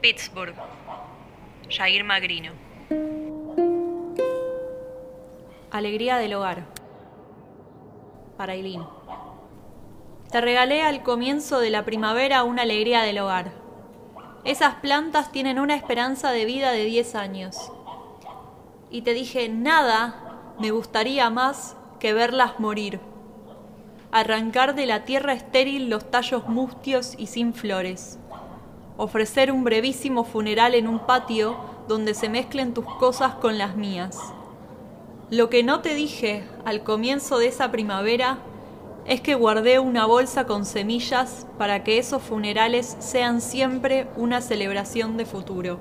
Pittsburgh. Jair Magrino. Alegría del hogar. Para Eileen. Te regalé al comienzo de la primavera una alegría del hogar. Esas plantas tienen una esperanza de vida de 10 años. Y te dije, nada me gustaría más que verlas morir. Arrancar de la tierra estéril los tallos mustios y sin flores. Ofrecer un brevísimo funeral en un patio donde se mezclen tus cosas con las mías. Lo que no te dije al comienzo de esa primavera es que guardé una bolsa con semillas para que esos funerales sean siempre una celebración de futuro.